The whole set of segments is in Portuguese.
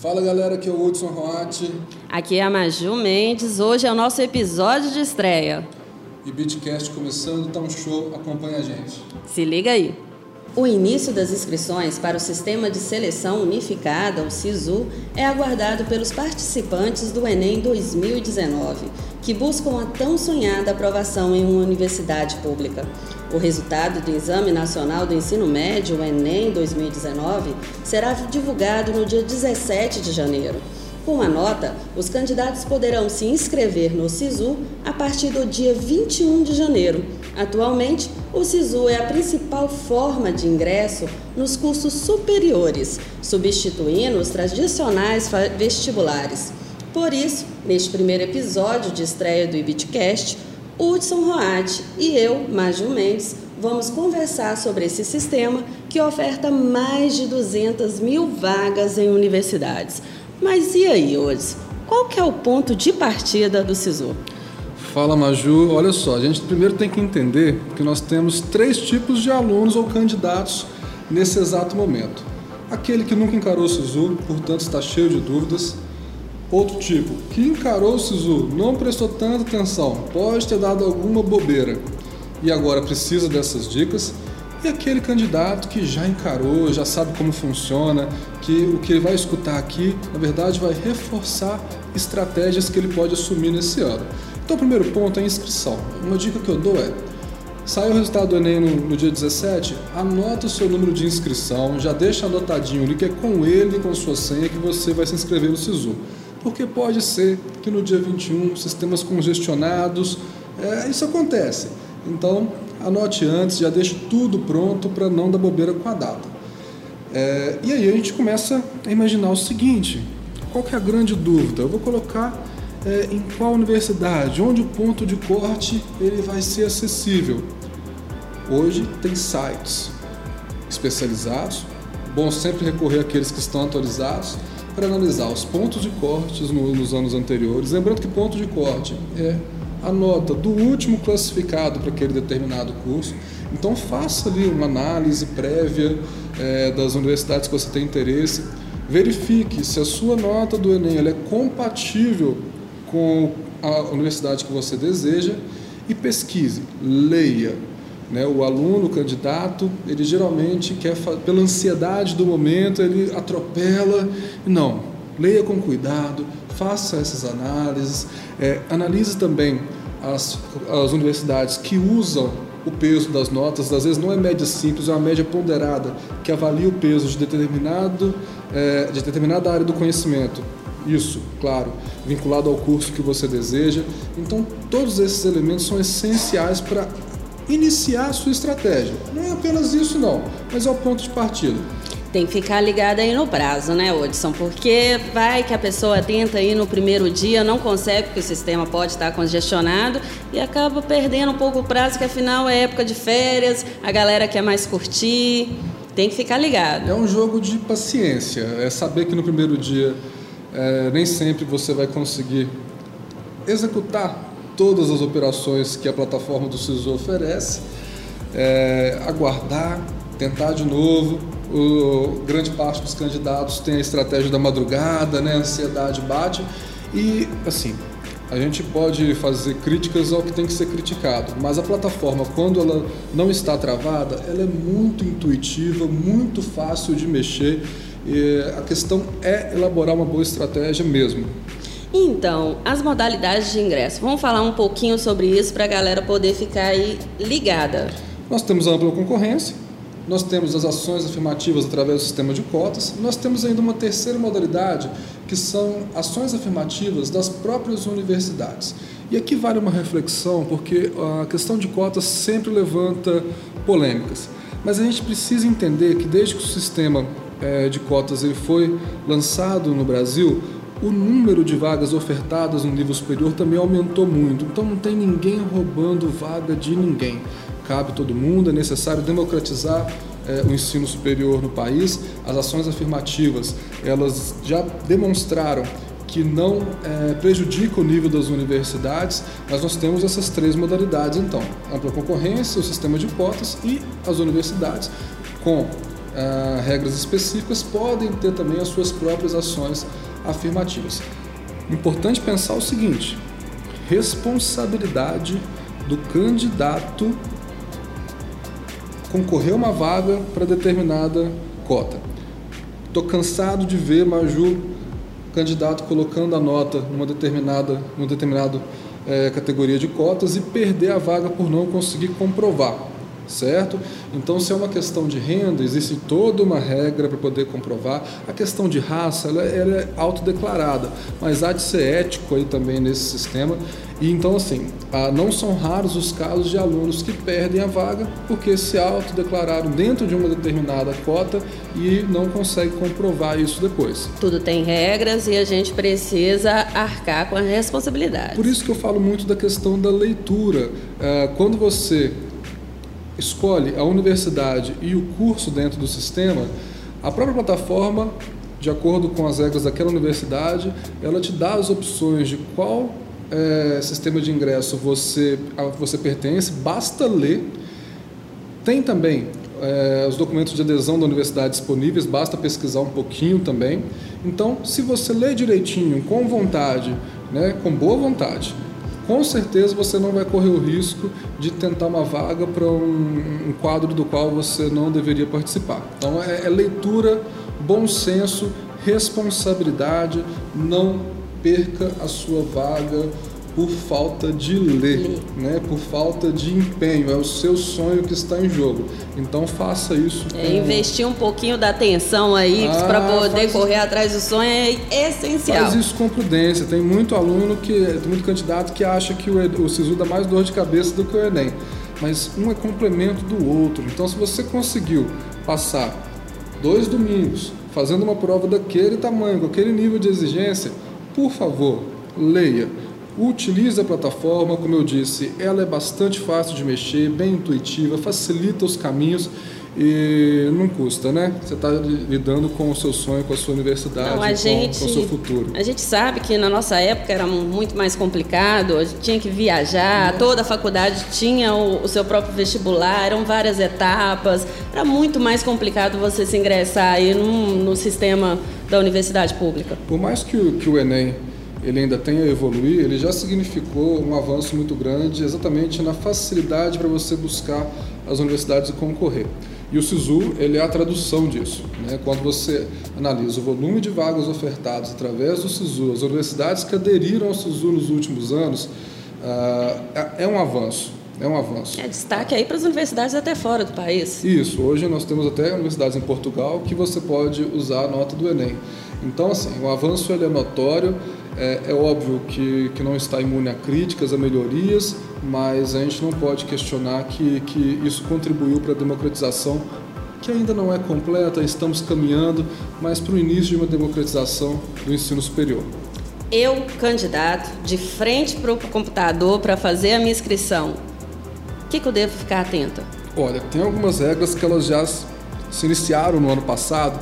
Fala galera, aqui é o Hudson Roatti. Aqui é a Maju Mendes. Hoje é o nosso episódio de estreia. E Bitcast começando, tá um show, acompanha a gente. Se liga aí. O início das inscrições para o Sistema de Seleção Unificada, o SISU, é aguardado pelos participantes do Enem 2019, que buscam a tão sonhada aprovação em uma universidade pública. O resultado do Exame Nacional do Ensino Médio, o Enem 2019, será divulgado no dia 17 de janeiro. Com a nota, os candidatos poderão se inscrever no SISU a partir do dia 21 de janeiro. Atualmente, o SISU é a principal forma de ingresso nos cursos superiores, substituindo os tradicionais vestibulares. Por isso, neste primeiro episódio de estreia do Ibitcast, Hudson Roat e eu, Maju Mendes, vamos conversar sobre esse sistema que oferta mais de 200 mil vagas em universidades. Mas e aí, Hudson? Qual que é o ponto de partida do SISU? Fala, Maju. Olha só, a gente primeiro tem que entender que nós temos três tipos de alunos ou candidatos nesse exato momento. Aquele que nunca encarou o SISU, portanto está cheio de dúvidas, Outro tipo, que encarou o SISU, não prestou tanta atenção, pode ter dado alguma bobeira e agora precisa dessas dicas. E aquele candidato que já encarou, já sabe como funciona, que o que ele vai escutar aqui, na verdade, vai reforçar estratégias que ele pode assumir nesse ano. Então, o primeiro ponto é a inscrição. Uma dica que eu dou é: saiu o resultado do Enem no, no, dia 17, anota o seu número de inscrição, já deixa anotadinho ali que é com ele, com sua senha, que você vai se inscrever no SISU porque pode ser que no dia 21 sistemas congestionados, é, isso acontece. Então, anote antes, já deixe tudo pronto para não dar bobeira com a data. É, e aí a gente começa a imaginar o seguinte: qual que é a grande dúvida? Eu vou colocar é, em qual universidade, onde o ponto de corte ele vai ser acessível. Hoje tem sites especializados, bom sempre recorrer àqueles que estão atualizados para analisar os pontos de cortes no, nos anos anteriores. Lembrando que ponto de corte é a nota do último classificado para aquele determinado curso. Então faça ali uma análise prévia é, das universidades que você tem interesse. Verifique se a sua nota do Enem é compatível com a universidade que você deseja e pesquise, leia, né? O aluno, o candidato, ele geralmente quer, pela ansiedade do momento, ele atropela. Não, leia com cuidado, faça essas análises, é, analise também as, as universidades que usam o peso das notas, às vezes não é média simples, é uma média ponderada, que avalia o peso de, determinado, é, de determinada área do conhecimento. Isso, claro, vinculado ao curso que você deseja. Então, todos esses elementos são essenciais para iniciar a sua estratégia. Não é apenas isso, não, mas é o ponto de partida. Tem que ficar ligado aí no prazo, né, Odson? Porque vai que a pessoa tenta ir no primeiro dia, não consegue, porque o sistema pode estar congestionado e acaba perdendo um pouco o prazo, que afinal é época de férias, a galera quer mais curtir. Tem que ficar ligado. É um jogo de paciência. É saber que no primeiro dia é, nem sempre você vai conseguir executar todas as operações que a plataforma do SISU oferece, é, aguardar, tentar de novo. O, grande parte dos candidatos tem a estratégia da madrugada, né? a ansiedade bate. E, assim, a gente pode fazer críticas ao que tem que ser criticado, mas a plataforma, quando ela não está travada, ela é muito intuitiva, muito fácil de mexer. E a questão é elaborar uma boa estratégia mesmo. Então, as modalidades de ingresso. Vamos falar um pouquinho sobre isso para a galera poder ficar aí ligada. Nós temos a ampla concorrência, nós temos as ações afirmativas através do sistema de cotas, nós temos ainda uma terceira modalidade, que são ações afirmativas das próprias universidades. E aqui vale uma reflexão, porque a questão de cotas sempre levanta polêmicas. Mas a gente precisa entender que desde que o sistema eh, de cotas ele foi lançado no Brasil, o número de vagas ofertadas no nível superior também aumentou muito. Então não tem ninguém roubando vaga de ninguém. Cabe todo mundo, é necessário democratizar é, o ensino superior no país. As ações afirmativas, elas já demonstraram que não é, prejudica o nível das universidades, mas nós temos essas três modalidades então, ampla concorrência, o sistema de cotas e as universidades com ah, regras específicas, podem ter também as suas próprias ações afirmativas. Importante pensar o seguinte: responsabilidade do candidato concorrer uma vaga para determinada cota. Estou cansado de ver Maju candidato colocando a nota numa determinada, numa determinada é, categoria de cotas e perder a vaga por não conseguir comprovar certo? Então, se é uma questão de renda, existe toda uma regra para poder comprovar. A questão de raça, ela, ela, é autodeclarada, mas há de ser ético aí também nesse sistema. E então, assim, ah, não são raros os casos de alunos que perdem a vaga porque se autodeclararam dentro de uma determinada cota e não conseguem comprovar isso depois. Tudo tem regras e a gente precisa arcar com a responsabilidade. Por isso que eu falo muito da questão da leitura. Ah, quando você escolhe a universidade e o curso dentro do sistema, a própria plataforma, de acordo com as regras daquela universidade, ela te dá as opções de qual é, sistema de ingresso você, você pertence, basta ler. Tem também é, os documentos de adesão da universidade disponíveis, basta pesquisar um pouquinho também. Então, se você lê direitinho, com vontade, né, com boa vontade, com certeza você não vai correr o risco de tentar uma vaga para um, um, quadro do qual você não deveria participar. Então é, é leitura, bom senso, responsabilidade, não perca a sua vaga por falta de ler, né? por falta de empenho. É o seu sonho que está em jogo. Então faça isso. É, com... investir um pouquinho da atenção aí ah, para poder correr atrás do sonho é essencial. Faz isso com prudência. Tem muito aluno que, tem muito candidato que acha que o, o SISU dá mais dor de cabeça do que o Enem. Mas um é complemento do outro. Então se você conseguiu passar dois domingos fazendo uma prova daquele tamanho, com aquele nível de exigência, por favor, leia Utilize a plataforma, como eu disse, ela é bastante fácil de mexer, bem intuitiva, facilita os caminhos e não custa, né? Você está lidando com o seu sonho, com a sua universidade, não, a com, gente, com o seu futuro. A gente sabe que na nossa época era muito mais complicado, a gente tinha que viajar, uhum. toda a faculdade tinha o, o, seu próprio vestibular, eram várias etapas, era muito mais complicado você se ingressar aí no, no sistema da universidade pública. Por mais que o, que o Enem ele ainda tem a evoluir, ele já significou um avanço muito grande exatamente na facilidade para você buscar as universidades e concorrer. E o SISU ele é a tradução disso. Né? Quando você analisa o volume de vagas ofertadas através do SISU, as universidades que aderiram ao SISU nos últimos anos, uh, é um avanço. É um avanço. É destaque aí para as universidades até fora do país. Isso. Hoje nós temos até universidades em Portugal que você pode usar a nota do Enem. Então, assim, o avanço ele é notório. É, é, óbvio que, que não está imune a críticas, a melhorias, mas a gente não pode questionar que, que isso contribuiu para a democratização, que ainda não é completa, estamos caminhando, mas para o início de uma democratização do ensino superior. Eu, candidato, de frente para o computador para fazer a minha inscrição, o que, que eu devo ficar atenta? Olha, tem algumas regras que elas já se iniciaram no ano passado,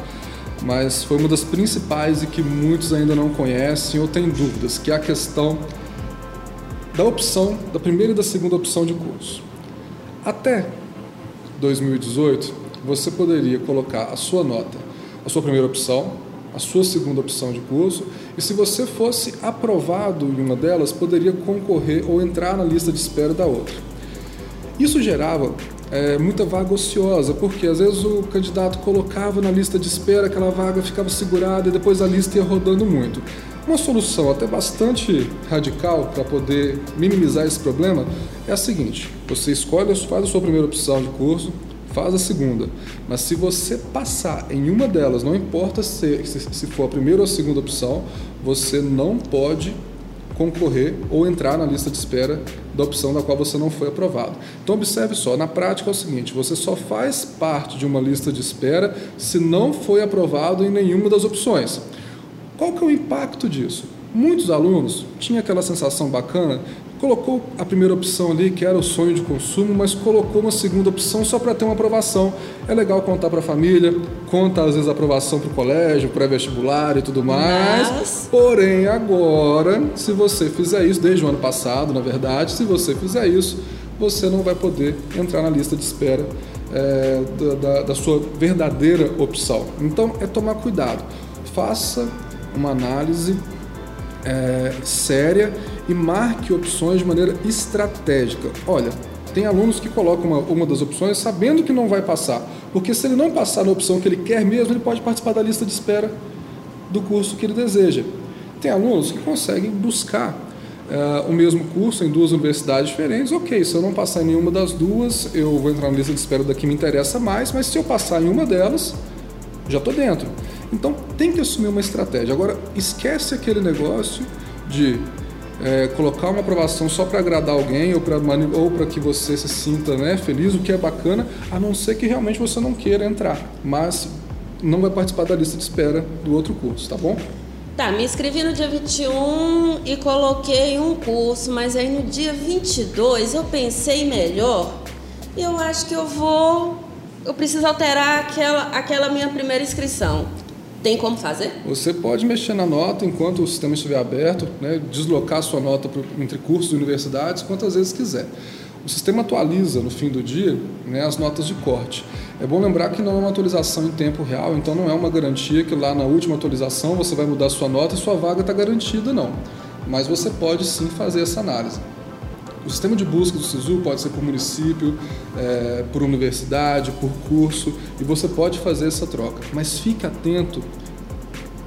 mas foi uma das principais e que muitos ainda não conhecem ou têm dúvidas, que é a questão da opção, da primeira e da segunda opção de curso. Até 2018, você poderia colocar a sua nota, a sua primeira opção, a sua segunda opção de curso, e se você fosse aprovado em uma delas, poderia concorrer ou entrar na lista de espera da outra. Isso gerava é, muita vaga ociosa, porque às vezes o candidato colocava na lista de espera, aquela vaga ficava segurada e depois a lista ia rodando muito. Uma solução até bastante radical para poder minimizar esse problema é a seguinte: você escolhe, faz a sua primeira opção de curso, faz a segunda, mas se você passar em uma delas, não importa se, se for a primeira ou a segunda opção, você não pode concorrer ou entrar na lista de espera da opção da qual você não foi aprovado. Então observe só, na prática é o seguinte, você só faz parte de uma lista de espera se não foi aprovado em nenhuma das opções. Qual que é o impacto disso? Muitos alunos tinham aquela sensação bacana colocou a primeira opção ali, que era o sonho de consumo, mas colocou uma segunda opção só para ter uma aprovação. É legal contar para a família, conta às vezes a aprovação para o colégio, pré-vestibular e tudo mais. Mas... Porém, agora, se você fizer isso, desde o ano passado, na verdade, se você fizer isso, você não vai poder entrar na lista de espera é, da, da sua verdadeira opção. Então, é tomar cuidado. Faça uma análise é, séria e marque opções de maneira estratégica. Olha, tem alunos que colocam uma, uma das opções sabendo que não vai passar, porque se ele não passar na opção que ele quer mesmo, ele pode participar da lista de espera do curso que ele deseja. Tem alunos que conseguem buscar uh, o mesmo curso em duas universidades diferentes. Ok, se eu não passar em nenhuma das duas, eu vou entrar na lista de espera da que me interessa mais, mas se eu passar em uma delas, já estou dentro. Então tem que assumir uma estratégia. Agora, esquece aquele negócio de é, colocar uma aprovação só para agradar alguém ou para ou que você se sinta né, feliz, o que é bacana, a não ser que realmente você não queira entrar, mas não vai participar da lista de espera do outro curso, tá bom? Tá, me inscrevi no dia 21 e coloquei um curso, mas aí no dia 22 eu pensei melhor e eu acho que eu vou. Eu preciso alterar aquela, aquela minha primeira inscrição. Tem como fazer? Você pode mexer na nota enquanto o sistema estiver aberto, né, deslocar sua nota entre cursos e universidades quantas vezes quiser. O sistema atualiza no fim do dia né, as notas de corte. É bom lembrar que não é uma atualização em tempo real, então não é uma garantia que lá na última atualização você vai mudar sua nota e sua vaga está garantida, não. Mas você pode sim fazer essa análise. O sistema de busca do SISU pode ser por município, é, por universidade, por curso, e você pode fazer essa troca. Mas fique atento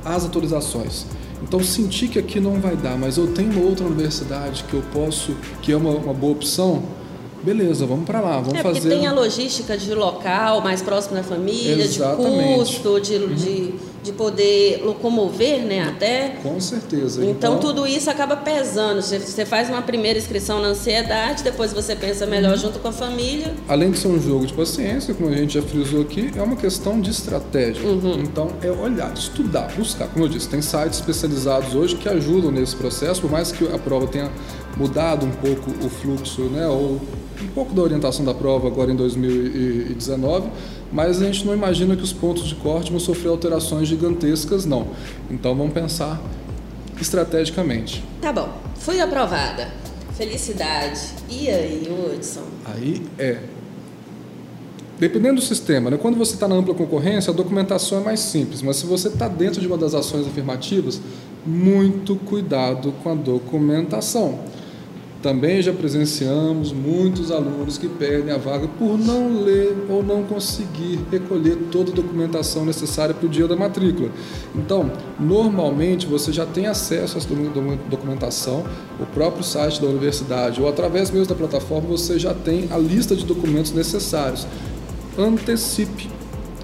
às atualizações. Então, sentir que aqui não vai dar, mas eu tenho uma outra universidade que eu posso, que é uma, uma boa opção, beleza, vamos para lá, vamos é, fazer. tem a logística de local, mais próximo da família, Exatamente. de custo, de, uhum. de, de, poder locomover, né, até. Com certeza. Então, então, tudo isso acaba pesando. Você faz uma primeira inscrição na ansiedade, depois você pensa melhor uhum. junto com a família. Além de ser um jogo de paciência, como a gente já frisou aqui, é uma questão de estratégia. Uhum. Então, é olhar, estudar, buscar. Como eu disse, tem sites especializados hoje que ajudam nesse processo, por mais que a prova tenha mudado um pouco o fluxo, né, ou um pouco da orientação da prova agora em 2019, mas a gente não imagina que os pontos de corte vão sofrer alterações gigantescas, não. Então vamos pensar estrategicamente. Tá bom, fui aprovada. Felicidade. E aí, Hudson? Aí é. Dependendo do sistema, né? quando você está na ampla concorrência, a documentação é mais simples, mas se você está dentro de uma das ações afirmativas, muito cuidado com a documentação. Também já presenciamos muitos alunos que perdem a vaga por não ler ou não conseguir recolher toda a documentação necessária para o dia da matrícula. Então, normalmente você já tem acesso à documentação, o próprio site da universidade ou através mesmo da plataforma você já tem a lista de documentos necessários. Antecipe,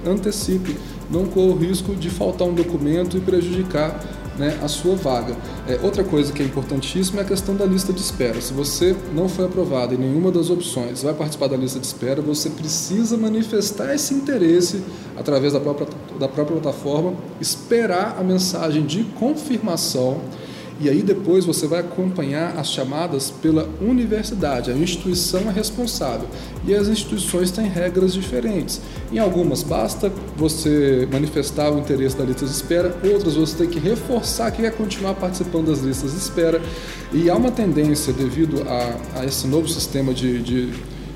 antecipe, não corra o risco de faltar um documento e prejudicar né, a sua vaga. É, outra coisa que é importantíssima é a questão da lista de espera. Se você não foi aprovado em nenhuma das opções, vai participar da lista de espera, você precisa manifestar esse interesse através da própria, da própria plataforma, esperar a mensagem de confirmação e aí depois você vai acompanhar as chamadas pela universidade. A instituição é responsável. E as instituições têm regras diferentes. Em algumas basta você manifestar o interesse da lista de espera, outras você tem que reforçar que quer continuar participando das listas de espera. E há uma tendência, devido a, a esse novo sistema de, de,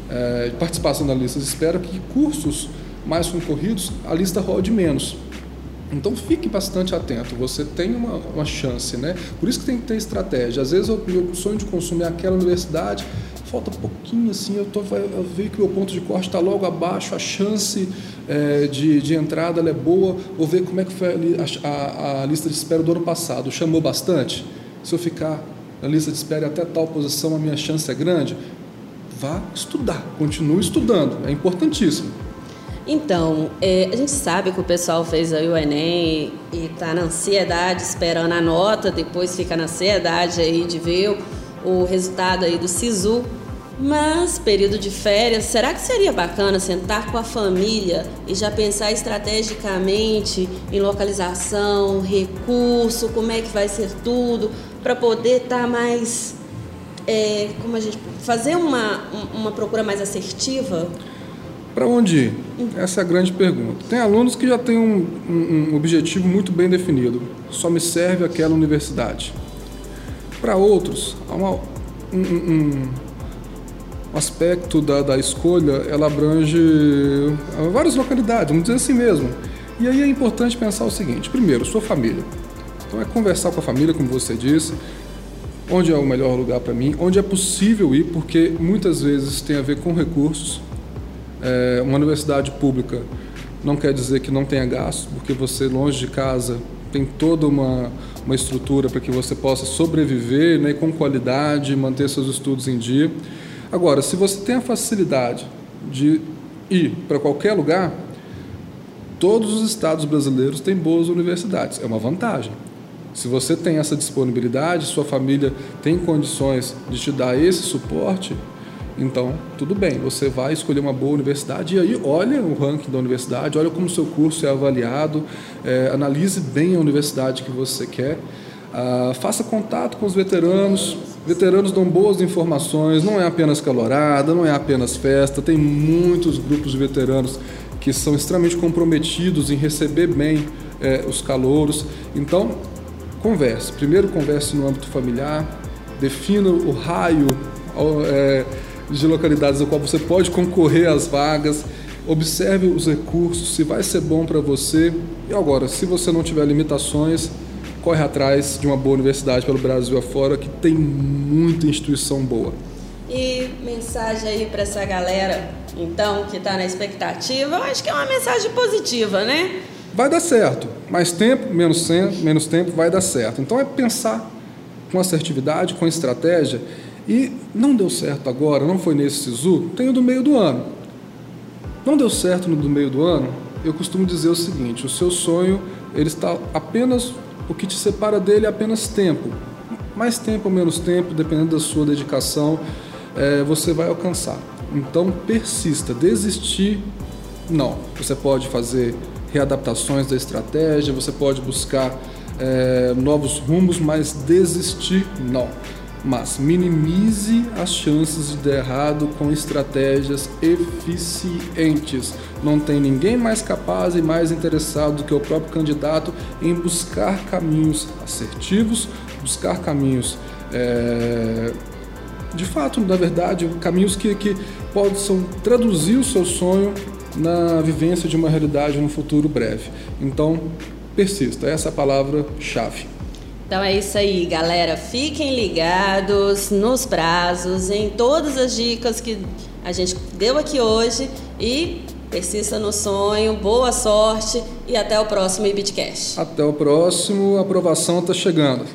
é, de participação da lista de espera, que cursos mais concorridos a lista rode menos. Então fique bastante atento, você tem uma, uma, chance, né? Por isso que tem que ter estratégia. Às vezes o meu sonho de consumo é aquela universidade, falta pouquinho assim, eu, tô, eu vejo que o meu ponto de corte está logo abaixo, a chance é, de, de entrada é boa, vou ver como é que foi a, a, a, lista de espera do ano passado. Chamou bastante? Se eu ficar na lista de espera até tal posição, a minha chance é grande? Vá estudar, continue estudando, é importantíssimo. Então, é, a gente sabe que o pessoal fez aí o Enem e está na ansiedade esperando a nota, depois fica na ansiedade aí de ver o, o resultado aí do SISU. Mas, período de férias, será que seria bacana sentar com a família e já pensar estrategicamente em localização, recurso, como é que vai ser tudo, para poder estar tá mais. É, como a gente. fazer uma, uma procura mais assertiva? Para onde ir? Essa é a grande pergunta. Tem alunos que já têm um, um, um objetivo muito bem definido. Só me serve aquela universidade. Para outros, há uma, um, aspecto da, da escolha, ela abrange várias localidades, vamos dizer assim mesmo. E aí é importante pensar o seguinte: primeiro, sua família. Então é conversar com a família, como você disse, onde é o melhor lugar para mim, onde é possível ir, porque muitas vezes tem a ver com recursos. É, uma universidade pública não quer dizer que não tenha gasto, porque você longe de casa tem toda uma, uma estrutura para que você possa sobreviver né, com qualidade, manter seus estudos em dia. Agora, se você tem a facilidade de ir para qualquer lugar, todos os estados brasileiros têm boas universidades. É uma vantagem. Se você tem essa disponibilidade, sua família tem condições de te dar esse suporte, então tudo bem, você vai escolher uma boa universidade e aí olha o ranking da universidade, olha como o seu curso é avaliado, é, analise bem a universidade que você quer, ah, faça contato com os veteranos. Veteranos dão boas informações, não é apenas calorada, não é apenas festa, tem muitos grupos de veteranos que são extremamente comprometidos em receber bem é, os calouros. Então, converse. Primeiro converse no âmbito familiar, defina o raio é, de localidades no qual você pode concorrer às vagas, observe os recursos, se vai ser bom para você. E agora, se você não tiver limitações, corre atrás de uma boa universidade pelo Brasil afora, que tem muita instituição boa. E mensagem aí para essa galera, então, que está na expectativa, eu acho que é uma mensagem positiva, né? vai dar certo. Mais tempo, menos tempo, menos tempo, vai dar certo. Então é pensar com assertividade, com estratégia. E não deu certo agora, não foi nesse SISU, tem o do meio do ano. Não deu certo no do meio do ano, eu costumo dizer o seguinte: o seu sonho ele está apenas o que te separa dele é apenas tempo. Mais tempo ou menos tempo, dependendo da sua dedicação, é, você vai alcançar. Então persista. Desistir, não. Você pode fazer readaptações da estratégia, você pode buscar é, novos rumos, mas desistir não. Mas minimize as chances de dar errado com estratégias eficientes. Não tem ninguém mais capaz e mais interessado do que o próprio candidato em buscar caminhos assertivos, buscar caminhos é, de fato, na verdade, caminhos que, que possam traduzir o seu sonho na vivência de uma realidade no futuro breve. Então, persista, essa é a palavra-chave. Então é isso aí, galera. Fiquem ligados nos prazos, em todas as dicas que a gente deu aqui hoje e persista no sonho, boa sorte e até o próximo Ibitcast. Até o próximo, a aprovação está chegando.